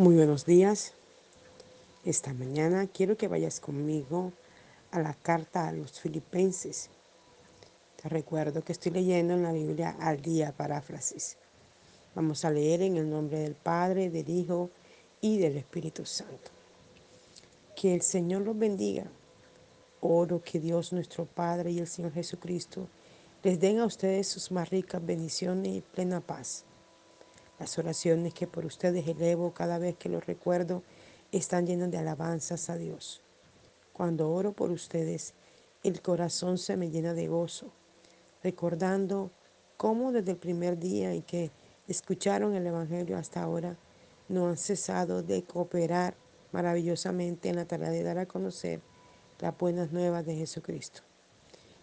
Muy buenos días. Esta mañana quiero que vayas conmigo a la carta a los filipenses. Te recuerdo que estoy leyendo en la Biblia al día paráfrasis. Vamos a leer en el nombre del Padre, del Hijo y del Espíritu Santo. Que el Señor los bendiga. Oro que Dios nuestro Padre y el Señor Jesucristo les den a ustedes sus más ricas bendiciones y plena paz las oraciones que por ustedes elevo cada vez que los recuerdo están llenas de alabanzas a Dios. Cuando oro por ustedes, el corazón se me llena de gozo, recordando cómo desde el primer día en que escucharon el Evangelio hasta ahora, no han cesado de cooperar maravillosamente en la tarea de dar a conocer las buenas nuevas de Jesucristo.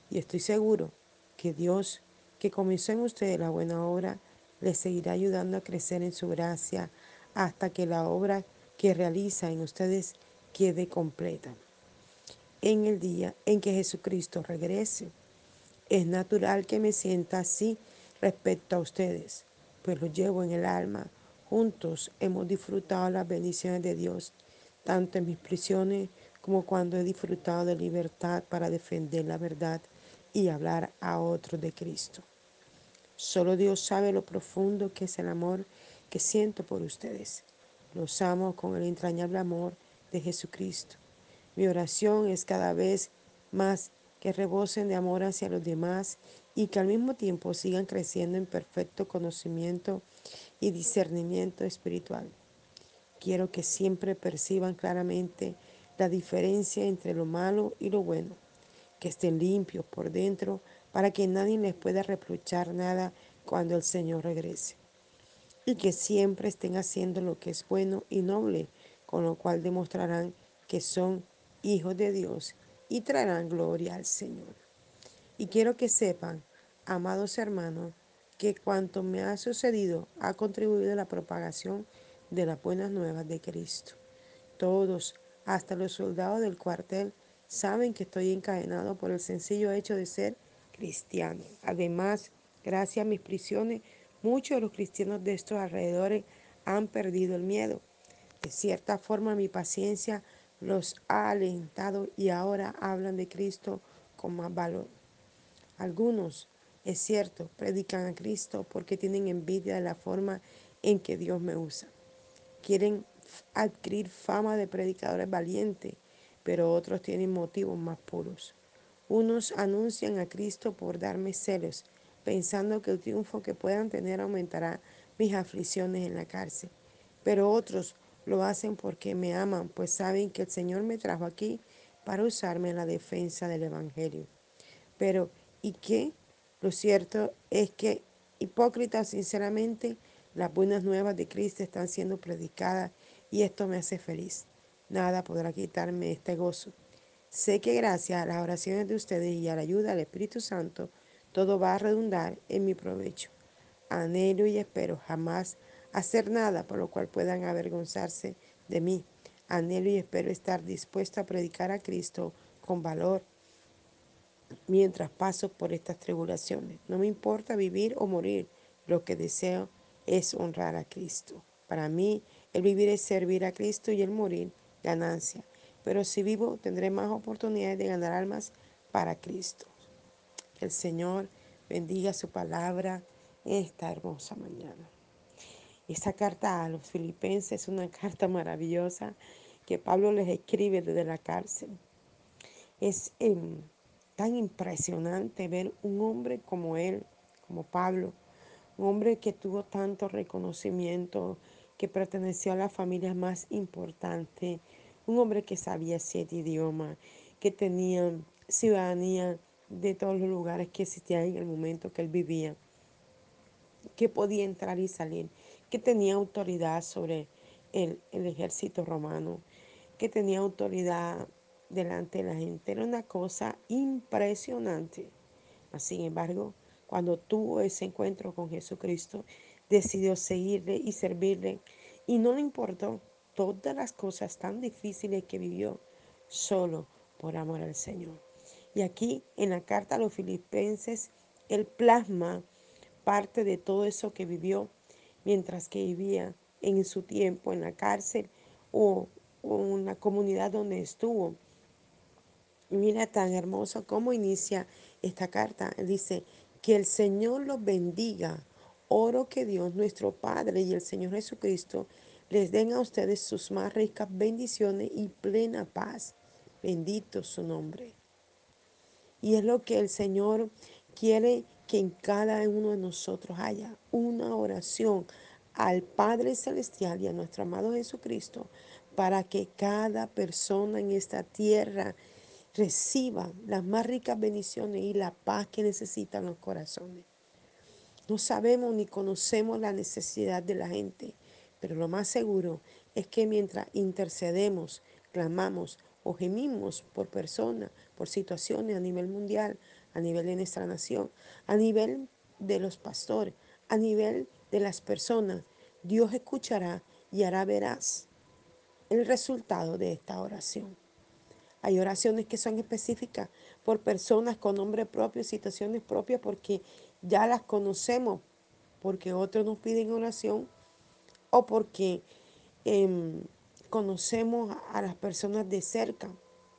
Y estoy seguro que Dios, que comenzó en ustedes la buena obra, les seguirá ayudando a crecer en su gracia hasta que la obra que realiza en ustedes quede completa. En el día en que Jesucristo regrese, es natural que me sienta así respecto a ustedes, pues lo llevo en el alma. Juntos hemos disfrutado las bendiciones de Dios, tanto en mis prisiones como cuando he disfrutado de libertad para defender la verdad y hablar a otros de Cristo. Solo Dios sabe lo profundo que es el amor que siento por ustedes. Los amo con el entrañable amor de Jesucristo. Mi oración es cada vez más que rebosen de amor hacia los demás y que al mismo tiempo sigan creciendo en perfecto conocimiento y discernimiento espiritual. Quiero que siempre perciban claramente la diferencia entre lo malo y lo bueno, que estén limpios por dentro para que nadie les pueda reprochar nada cuando el Señor regrese. Y que siempre estén haciendo lo que es bueno y noble, con lo cual demostrarán que son hijos de Dios y traerán gloria al Señor. Y quiero que sepan, amados hermanos, que cuanto me ha sucedido ha contribuido a la propagación de las buenas nuevas de Cristo. Todos, hasta los soldados del cuartel, saben que estoy encadenado por el sencillo hecho de ser cristiano. Además, gracias a mis prisiones, muchos de los cristianos de estos alrededores han perdido el miedo. De cierta forma, mi paciencia los ha alentado y ahora hablan de Cristo con más valor. Algunos, es cierto, predican a Cristo porque tienen envidia de la forma en que Dios me usa. Quieren adquirir fama de predicadores valientes, pero otros tienen motivos más puros. Unos anuncian a Cristo por darme celos, pensando que el triunfo que puedan tener aumentará mis aflicciones en la cárcel. Pero otros lo hacen porque me aman, pues saben que el Señor me trajo aquí para usarme en la defensa del Evangelio. Pero, ¿y qué? Lo cierto es que, hipócritas, sinceramente, las buenas nuevas de Cristo están siendo predicadas y esto me hace feliz. Nada podrá quitarme este gozo. Sé que gracias a las oraciones de ustedes y a la ayuda del Espíritu Santo, todo va a redundar en mi provecho. Anhelo y espero jamás hacer nada por lo cual puedan avergonzarse de mí. Anhelo y espero estar dispuesto a predicar a Cristo con valor mientras paso por estas tribulaciones. No me importa vivir o morir, lo que deseo es honrar a Cristo. Para mí, el vivir es servir a Cristo y el morir, ganancia pero si vivo tendré más oportunidades de ganar almas para Cristo. Que el Señor bendiga su palabra esta hermosa mañana. Esta carta a los filipenses es una carta maravillosa que Pablo les escribe desde la cárcel. Es em, tan impresionante ver un hombre como él, como Pablo, un hombre que tuvo tanto reconocimiento, que perteneció a la familia más importante un hombre que sabía siete idiomas, que tenía ciudadanía de todos los lugares que existían en el momento que él vivía, que podía entrar y salir, que tenía autoridad sobre el, el ejército romano, que tenía autoridad delante de la gente. Era una cosa impresionante. Sin embargo, cuando tuvo ese encuentro con Jesucristo, decidió seguirle y servirle y no le importó todas las cosas tan difíciles que vivió solo por amor al Señor. Y aquí en la carta a los filipenses, él plasma parte de todo eso que vivió mientras que vivía en su tiempo en la cárcel o, en la comunidad donde estuvo. Mira tan hermoso cómo inicia esta carta. Dice, que el Señor los bendiga. Oro que Dios, nuestro Padre y el Señor Jesucristo les den a ustedes sus más ricas bendiciones y plena paz. Bendito su nombre. Y es lo que el Señor quiere que en cada uno de nosotros haya una oración al Padre Celestial y a nuestro amado Jesucristo para que cada persona en esta tierra reciba las más ricas bendiciones y la paz que necesitan los corazones. No sabemos ni conocemos la necesidad de la gente, pero lo más seguro es que mientras intercedemos, clamamos o gemimos por personas, por situaciones a nivel mundial, a nivel de nuestra nación, a nivel de los pastores, a nivel de las personas, Dios escuchará y hará verás el resultado de esta oración. Hay oraciones que son específicas por personas con nombre propio, situaciones propias, porque ya las conocemos, porque otros nos piden oración o porque em, conocemos a las personas de cerca,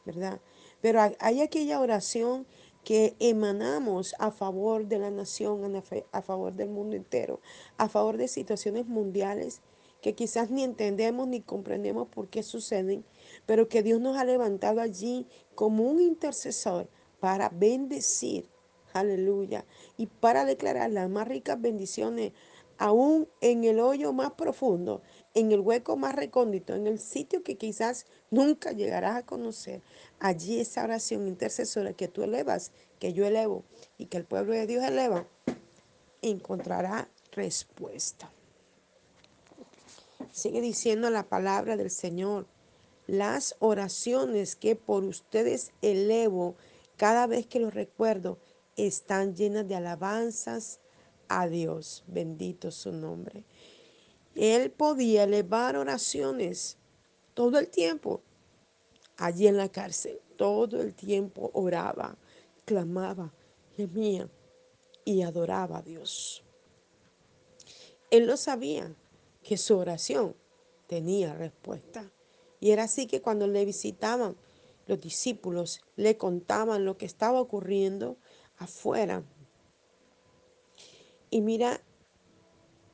¿verdad? Pero hay aquella oración que emanamos a favor de la nación, a favor del mundo entero, a favor de situaciones mundiales que quizás ni entendemos ni comprendemos por qué suceden, pero que Dios nos ha levantado allí como un intercesor para bendecir, aleluya, y para declarar las más ricas bendiciones aún en el hoyo más profundo, en el hueco más recóndito, en el sitio que quizás nunca llegarás a conocer. Allí esa oración intercesora que tú elevas, que yo elevo y que el pueblo de Dios eleva, encontrará respuesta. Sigue diciendo la palabra del Señor. Las oraciones que por ustedes elevo cada vez que los recuerdo están llenas de alabanzas a Dios. Bendito su nombre. Él podía elevar oraciones todo el tiempo allí en la cárcel. Todo el tiempo oraba, clamaba, gemía y adoraba a Dios. Él lo sabía que su oración tenía respuesta. Y era así que cuando le visitaban los discípulos, le contaban lo que estaba ocurriendo afuera. Y mira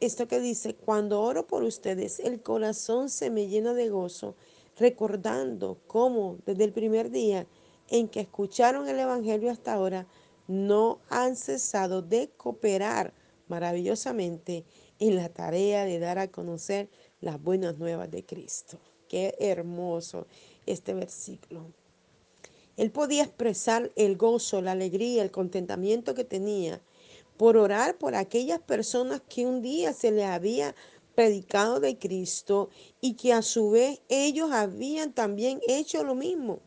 esto que dice, cuando oro por ustedes, el corazón se me llena de gozo, recordando cómo desde el primer día en que escucharon el Evangelio hasta ahora, no han cesado de cooperar maravillosamente en la tarea de dar a conocer las buenas nuevas de Cristo. Qué hermoso este versículo. Él podía expresar el gozo, la alegría, el contentamiento que tenía por orar por aquellas personas que un día se le había predicado de Cristo y que a su vez ellos habían también hecho lo mismo,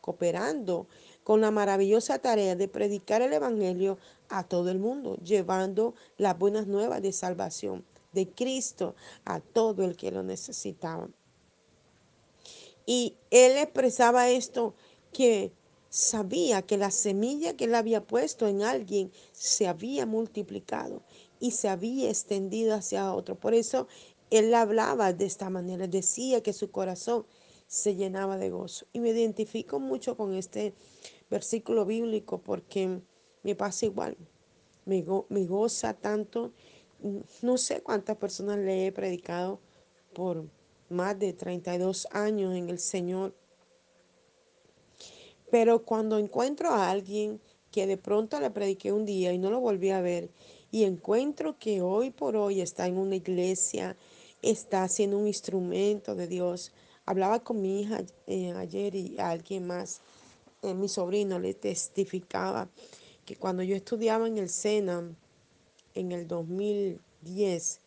cooperando con la maravillosa tarea de predicar el Evangelio a todo el mundo, llevando las buenas nuevas de salvación de Cristo a todo el que lo necesitaba. Y él expresaba esto que sabía que la semilla que él había puesto en alguien se había multiplicado y se había extendido hacia otro. Por eso él hablaba de esta manera, decía que su corazón se llenaba de gozo. Y me identifico mucho con este versículo bíblico porque me pasa igual. Me, me goza tanto. No sé cuántas personas le he predicado por más de 32 años en el Señor. Pero cuando encuentro a alguien que de pronto le prediqué un día y no lo volví a ver, y encuentro que hoy por hoy está en una iglesia, está siendo un instrumento de Dios. Hablaba con mi hija eh, ayer y a alguien más eh, mi sobrino le testificaba que cuando yo estudiaba en el SENA en el 2010,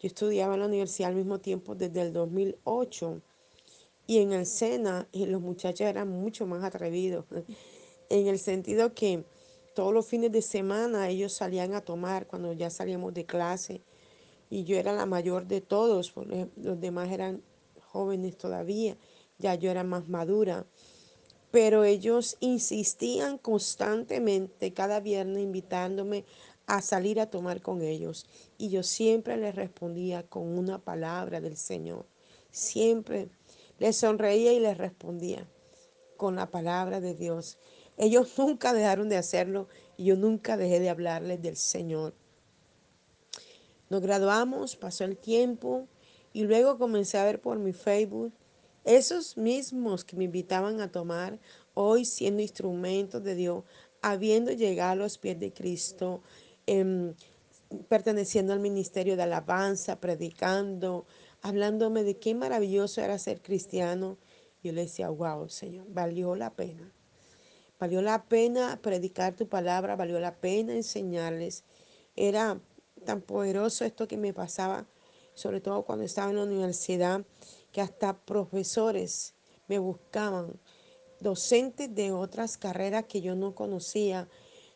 yo estudiaba en la universidad al mismo tiempo desde el 2008 y en el SENA los muchachos eran mucho más atrevidos en el sentido que todos los fines de semana ellos salían a tomar cuando ya salíamos de clase y yo era la mayor de todos, los demás eran jóvenes todavía, ya yo era más madura pero ellos insistían constantemente cada viernes invitándome a salir a tomar con ellos. Y yo siempre les respondía con una palabra del Señor. Siempre les sonreía y les respondía con la palabra de Dios. Ellos nunca dejaron de hacerlo y yo nunca dejé de hablarles del Señor. Nos graduamos, pasó el tiempo y luego comencé a ver por mi Facebook esos mismos que me invitaban a tomar, hoy siendo instrumentos de Dios, habiendo llegado a los pies de Cristo, em, perteneciendo al ministerio de alabanza, predicando, hablándome de qué maravilloso era ser cristiano. Yo le decía, wow, Señor, valió la pena. Valió la pena predicar tu palabra, valió la pena enseñarles. Era tan poderoso esto que me pasaba, sobre todo cuando estaba en la universidad, que hasta profesores me buscaban, docentes de otras carreras que yo no conocía,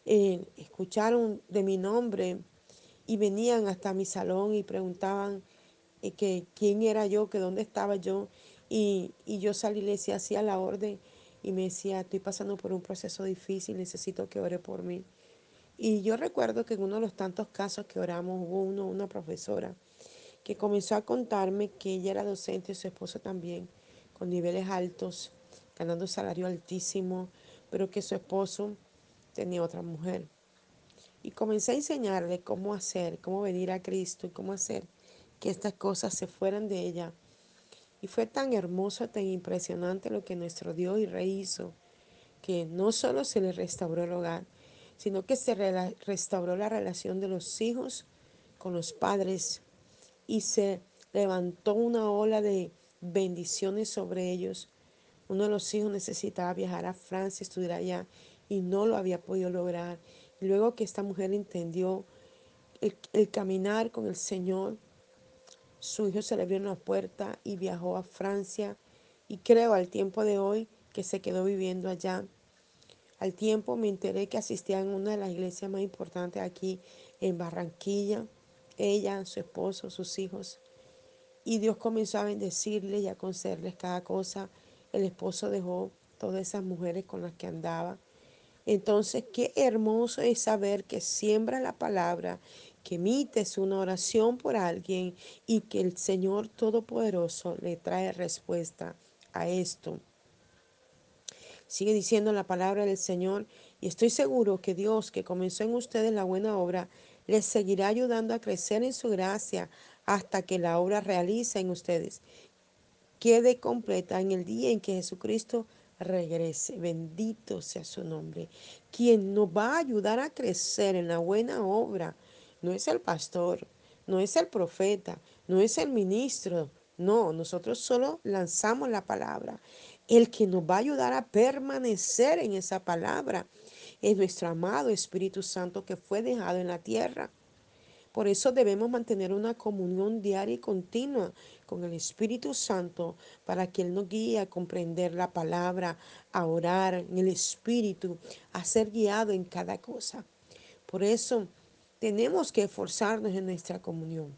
eh, escucharon de mi nombre y venían hasta mi salón y preguntaban que quién era yo, que dónde estaba yo. Y, y yo salí le decía, hacía la orden y me decía, estoy pasando por un proceso difícil, necesito que ore por mí. Y yo recuerdo que en uno de los tantos casos que oramos hubo uno, una profesora que comenzó a contarme que ella era docente y su esposo también, con niveles altos, ganando salario altísimo, pero que su esposo tenía otra mujer. Y comencé a enseñarle cómo hacer, cómo venir a Cristo y cómo hacer que estas cosas se fueran de ella. Y fue tan hermoso, tan impresionante lo que nuestro Dios y Rey hizo, que no solo se le restauró el hogar, sino que se restauró la relación de los hijos con los padres y se levantó una ola de bendiciones sobre ellos. Uno de los hijos necesitaba viajar a Francia, estudiar allá, y no lo había podido lograr. Luego que esta mujer entendió el caminar con el Señor, su hijo se le abrió una puerta y viajó a Francia. Y creo al tiempo de hoy que se quedó viviendo allá. Al tiempo me enteré que asistía en una de las iglesias más importantes aquí en Barranquilla ella, su esposo, sus hijos. Y Dios comenzó a bendecirles y a concederles cada cosa. El esposo dejó todas esas mujeres con las que andaba. Entonces, qué hermoso es saber que siembra la palabra, que emites una oración por alguien y que el Señor Todopoderoso le trae respuesta a esto. Sigue diciendo la palabra del Señor y estoy seguro que Dios que comenzó en ustedes la buena obra, les seguirá ayudando a crecer en su gracia hasta que la obra realiza en ustedes quede completa en el día en que Jesucristo regrese. Bendito sea su nombre. Quien nos va a ayudar a crecer en la buena obra no es el pastor, no es el profeta, no es el ministro. No, nosotros solo lanzamos la palabra. El que nos va a ayudar a permanecer en esa palabra es nuestro amado Espíritu Santo que fue dejado en la tierra. Por eso debemos mantener una comunión diaria y continua con el Espíritu Santo para que Él nos guíe a comprender la palabra, a orar en el Espíritu, a ser guiado en cada cosa. Por eso tenemos que esforzarnos en nuestra comunión.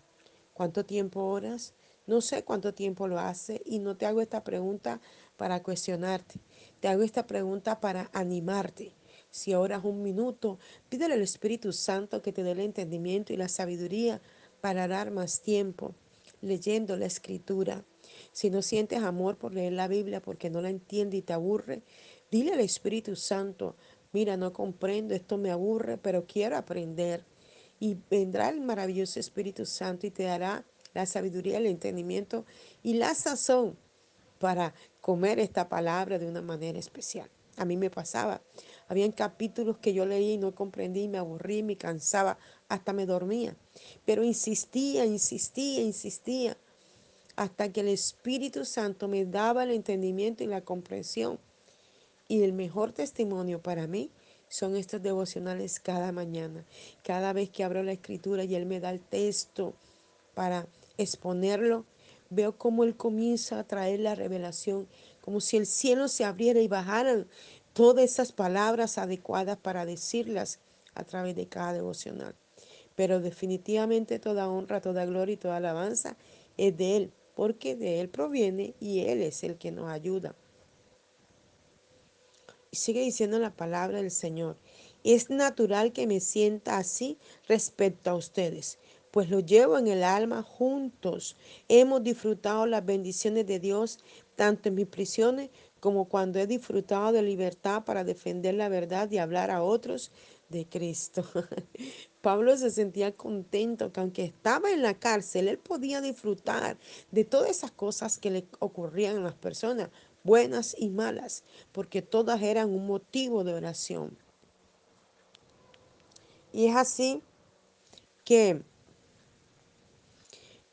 ¿Cuánto tiempo oras? No sé cuánto tiempo lo hace y no te hago esta pregunta para cuestionarte. Te hago esta pregunta para animarte. Si oras un minuto, pídele al Espíritu Santo que te dé el entendimiento y la sabiduría para orar más tiempo, leyendo la Escritura. Si no sientes amor por leer la Biblia porque no la entiende y te aburre, dile al Espíritu Santo, mira, no comprendo, esto me aburre, pero quiero aprender. Y vendrá el maravilloso Espíritu Santo y te dará la sabiduría, el entendimiento y la sazón para comer esta palabra de una manera especial. A mí me pasaba. Habían capítulos que yo leí y no comprendí, me aburrí, me cansaba, hasta me dormía. Pero insistía, insistía, insistía, hasta que el Espíritu Santo me daba el entendimiento y la comprensión. Y el mejor testimonio para mí son estos devocionales cada mañana. Cada vez que abro la escritura y Él me da el texto para exponerlo, veo cómo Él comienza a traer la revelación, como si el cielo se abriera y bajaran todas esas palabras adecuadas para decirlas a través de cada devocional. Pero definitivamente toda honra, toda gloria y toda alabanza es de Él, porque de Él proviene y Él es el que nos ayuda. Sigue diciendo la palabra del Señor. Es natural que me sienta así respecto a ustedes, pues lo llevo en el alma juntos. Hemos disfrutado las bendiciones de Dios tanto en mis prisiones como cuando he disfrutado de libertad para defender la verdad y hablar a otros de Cristo. Pablo se sentía contento que aunque estaba en la cárcel, él podía disfrutar de todas esas cosas que le ocurrían a las personas, buenas y malas, porque todas eran un motivo de oración. Y es así que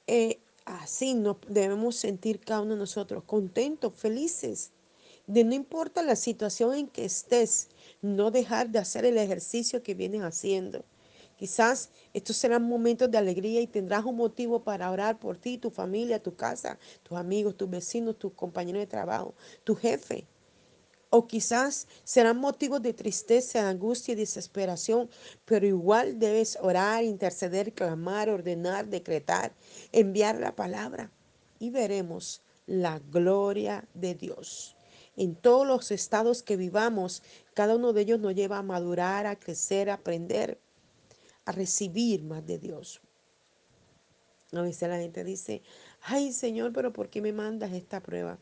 eh, así nos debemos sentir cada uno de nosotros, contentos, felices, de no importa la situación en que estés, no dejar de hacer el ejercicio que vienes haciendo. Quizás estos serán momentos de alegría y tendrás un motivo para orar por ti, tu familia, tu casa, tus amigos, tus vecinos, tus compañeros de trabajo, tu jefe. O quizás serán motivos de tristeza, angustia y desesperación, pero igual debes orar, interceder, clamar, ordenar, decretar, enviar la palabra y veremos la gloria de Dios. En todos los estados que vivamos, cada uno de ellos nos lleva a madurar, a crecer, a aprender, a recibir más de Dios. A veces la gente dice, ay Señor, pero ¿por qué me mandas esta prueba?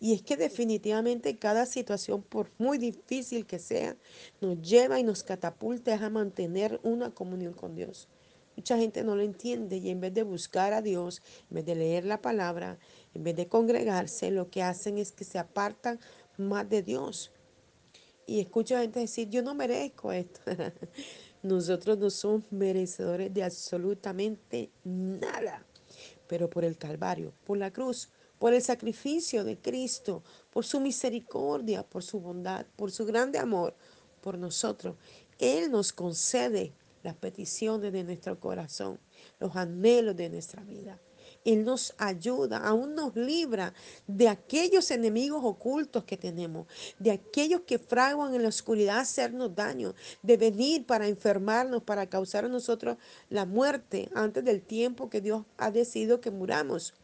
Y es que definitivamente cada situación, por muy difícil que sea, nos lleva y nos catapulta a mantener una comunión con Dios. Mucha gente no lo entiende y en vez de buscar a Dios, en vez de leer la palabra, en vez de congregarse, lo que hacen es que se apartan más de Dios. Y escucho a gente decir, yo no merezco esto. Nosotros no somos merecedores de absolutamente nada. Pero por el Calvario, por la cruz, por el sacrificio de Cristo, por su misericordia, por su bondad, por su grande amor por nosotros. Él nos concede las peticiones de nuestro corazón, los anhelos de nuestra vida. Él nos ayuda, aún nos libra de aquellos enemigos ocultos que tenemos, de aquellos que fraguan en la oscuridad hacernos daño, de venir para enfermarnos, para causar a nosotros la muerte antes del tiempo que Dios ha decidido que muramos.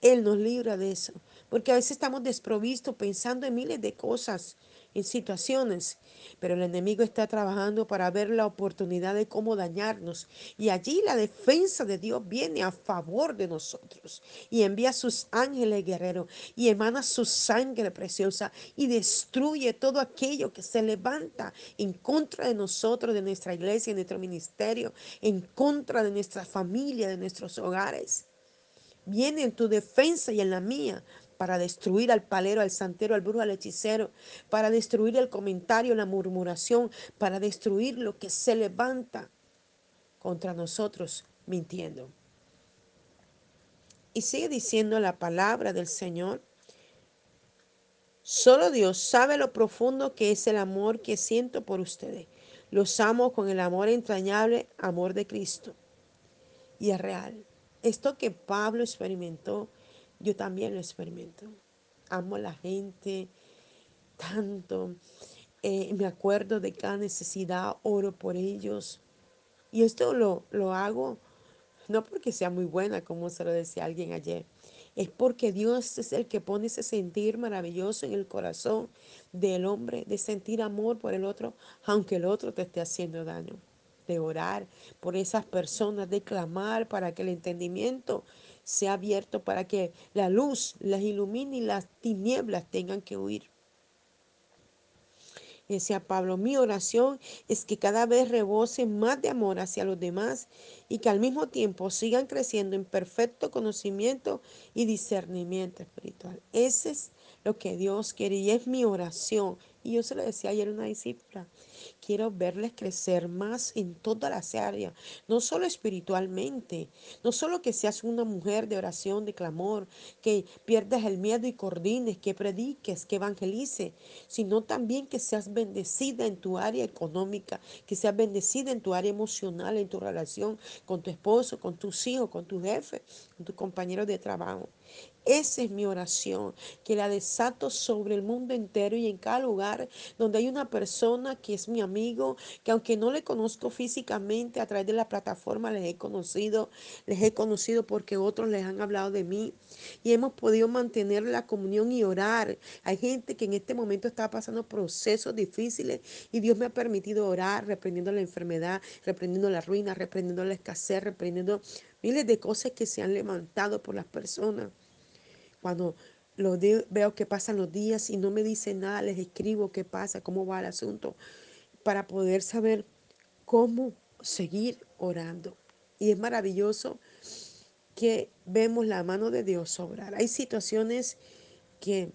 Él nos libra de eso. Porque a veces estamos desprovistos pensando en miles de cosas, en situaciones, pero el enemigo está trabajando para ver la oportunidad de cómo dañarnos. Y allí la defensa de Dios viene a favor de nosotros y envía sus ángeles guerreros y emana su sangre preciosa y destruye todo aquello que se levanta en contra de nosotros, de nuestra iglesia, de nuestro ministerio, en contra de nuestra familia, de nuestros hogares viene en tu defensa y en la mía para destruir al palero, al santero, al brujo, al hechicero, para destruir el comentario, la murmuración, para destruir lo que se levanta contra nosotros mintiendo. Y sigue diciendo la palabra del Señor. Solo Dios sabe lo profundo que es el amor que siento por ustedes. Los amo con el amor entrañable, amor de Cristo. Y es real. Esto que Pablo experimentó, yo también lo experimento. Amo a la gente tanto. Eh, me acuerdo de cada necesidad, oro por ellos. Y esto lo, lo hago no porque sea muy buena, como se lo decía alguien ayer. Es porque Dios es el que pone ese sentir maravilloso en el corazón del hombre, de sentir amor por el otro, aunque el otro te esté haciendo daño de orar por esas personas, de clamar para que el entendimiento sea abierto, para que la luz las ilumine y las tinieblas tengan que huir. Decía Pablo, mi oración es que cada vez rebocen más de amor hacia los demás y que al mismo tiempo sigan creciendo en perfecto conocimiento y discernimiento espiritual. Ese es lo que Dios quiere y es mi oración. Y yo se lo decía ayer a una discípula, quiero verles crecer más en todas las áreas, no solo espiritualmente, no solo que seas una mujer de oración, de clamor, que pierdas el miedo y coordines, que prediques, que evangelices, sino también que seas bendecida en tu área económica, que seas bendecida en tu área emocional, en tu relación con tu esposo, con tus hijos, con tu jefe, con tus compañeros de trabajo. Esa es mi oración, que la desato sobre el mundo entero y en cada lugar donde hay una persona que es mi amigo, que aunque no le conozco físicamente a través de la plataforma, les he conocido, les he conocido porque otros les han hablado de mí y hemos podido mantener la comunión y orar. Hay gente que en este momento está pasando procesos difíciles y Dios me ha permitido orar, reprendiendo la enfermedad, reprendiendo la ruina, reprendiendo la escasez, reprendiendo miles de cosas que se han levantado por las personas. Cuando veo que pasan los días y no me dicen nada, les escribo qué pasa, cómo va el asunto, para poder saber cómo seguir orando. Y es maravilloso que vemos la mano de Dios sobrar. Hay situaciones que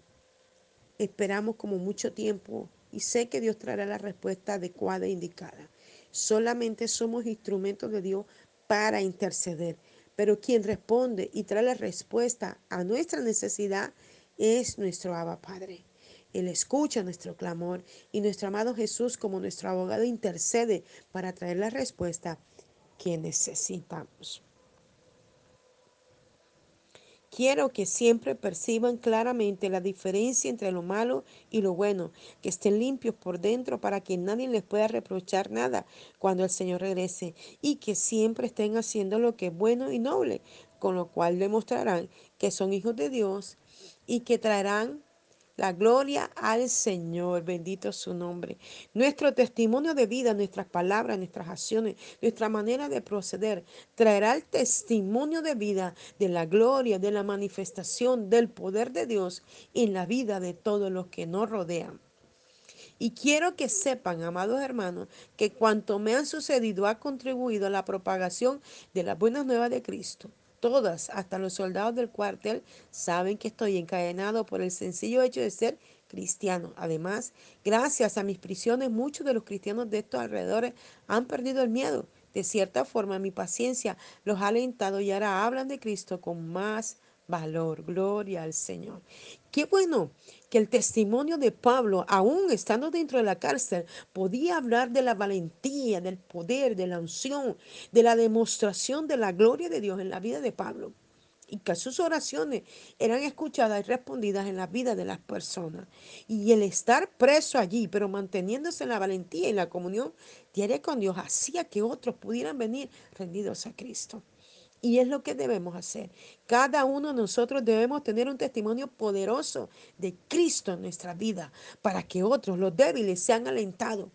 esperamos como mucho tiempo y sé que Dios traerá la respuesta adecuada e indicada. Solamente somos instrumentos de Dios para interceder. Pero quien responde y trae la respuesta a nuestra necesidad es nuestro Abba Padre. Él escucha nuestro clamor y nuestro amado Jesús como nuestro abogado intercede para traer la respuesta que necesitamos. Quiero que siempre perciban claramente la diferencia entre lo malo y lo bueno, que estén limpios por dentro para que nadie les pueda reprochar nada cuando el Señor regrese y que siempre estén haciendo lo que es bueno y noble, con lo cual demostrarán que son hijos de Dios y que traerán la gloria al Señor, bendito su nombre. Nuestro testimonio de vida, nuestras palabras, nuestras acciones, nuestra manera de proceder, traerá el testimonio de vida de la gloria, de la manifestación del poder de Dios en la vida de todos los que nos rodean. Y quiero que sepan, amados hermanos, que cuanto me han sucedido ha contribuido a la propagación de las buenas nuevas de Cristo. Todas, hasta los soldados del cuartel, saben que estoy encadenado por el sencillo hecho de ser cristiano. Además, gracias a mis prisiones, muchos de los cristianos de estos alrededores han perdido el miedo. De cierta forma, mi paciencia los ha alentado y ahora hablan de Cristo con más valor. Gloria al Señor. Qué bueno que el testimonio de Pablo, aún estando dentro de la cárcel, podía hablar de la valentía, del poder, de la unción, de la demostración de la gloria de Dios en la vida de Pablo. Y que sus oraciones eran escuchadas y respondidas en la vida de las personas. Y el estar preso allí, pero manteniéndose en la valentía y la comunión diaria con Dios, hacía que otros pudieran venir rendidos a Cristo. Y es lo que debemos hacer. Cada uno de nosotros debemos tener un testimonio poderoso de Cristo en nuestra vida para que otros, los débiles, sean alentados.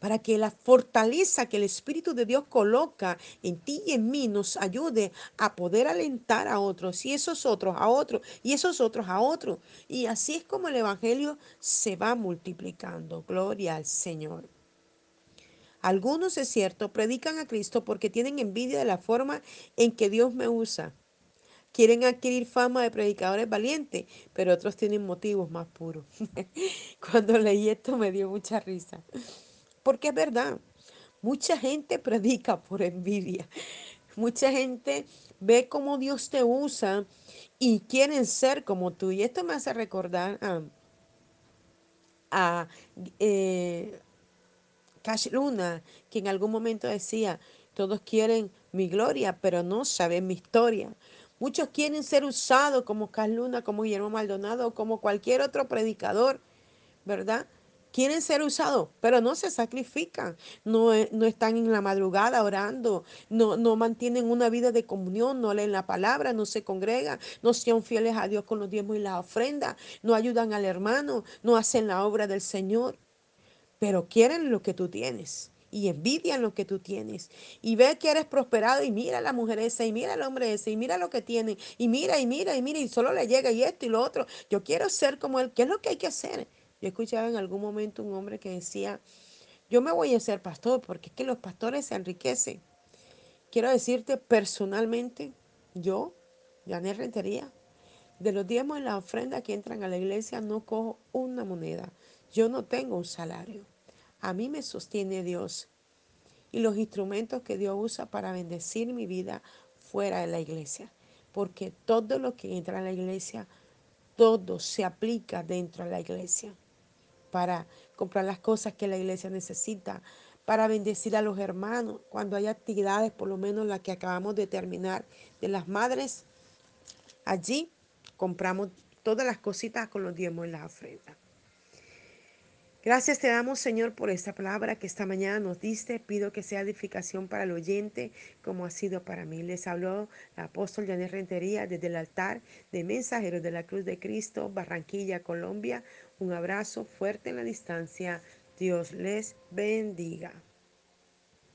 Para que la fortaleza que el Espíritu de Dios coloca en ti y en mí nos ayude a poder alentar a otros y esos otros a otros y esos otros a otros. Y así es como el Evangelio se va multiplicando. Gloria al Señor. Algunos, es cierto, predican a Cristo porque tienen envidia de la forma en que Dios me usa. Quieren adquirir fama de predicadores valientes, pero otros tienen motivos más puros. Cuando leí esto me dio mucha risa. Porque es verdad, mucha gente predica por envidia. Mucha gente ve cómo Dios te usa y quieren ser como tú. Y esto me hace recordar a, eh, Cash Luna, que en algún momento decía, todos quieren mi gloria, pero no saben mi historia. Muchos quieren ser usados como Cash Luna, como Guillermo Maldonado, como cualquier otro predicador, ¿verdad? Quieren ser usados, pero no se sacrifican, no, eh, no están en la madrugada orando, no, no mantienen una vida de comunión, no leen la palabra, no se congregan, no son fieles a Dios con los diezmos y las ofrendas, no ayudan al hermano, no hacen la obra del Señor pero quieren lo que tú tienes y envidian lo que tú tienes y ve que eres prosperado y mira a la mujer esa y mira al hombre ese y mira lo que tienen y mira y mira y mira y solo le llega y esto y lo otro. Yo quiero ser como él. ¿Qué es lo que hay que hacer? Yo escuchaba en algún momento un hombre que decía, yo me voy a ser pastor porque es que los pastores se enriquecen. Quiero decirte personalmente, yo, Janet Rentería, de los diezmos en la ofrenda que entran a la iglesia no cojo una moneda. Yo no tengo un salario. A mí me sostiene Dios y los instrumentos que Dios usa para bendecir mi vida fuera de la iglesia. Porque todo lo que entra en la iglesia, todo se aplica dentro de la iglesia. Para comprar las cosas que la iglesia necesita, para bendecir a los hermanos. Cuando hay actividades, por lo menos la que acabamos de terminar, de las madres, allí compramos todas las cositas con los diezmos en las ofrendas. Gracias te damos, Señor, por esta palabra que esta mañana nos diste. Pido que sea edificación para el oyente, como ha sido para mí. Les habló el apóstol Janet Rentería desde el altar de Mensajeros de la Cruz de Cristo, Barranquilla, Colombia. Un abrazo fuerte en la distancia. Dios les bendiga.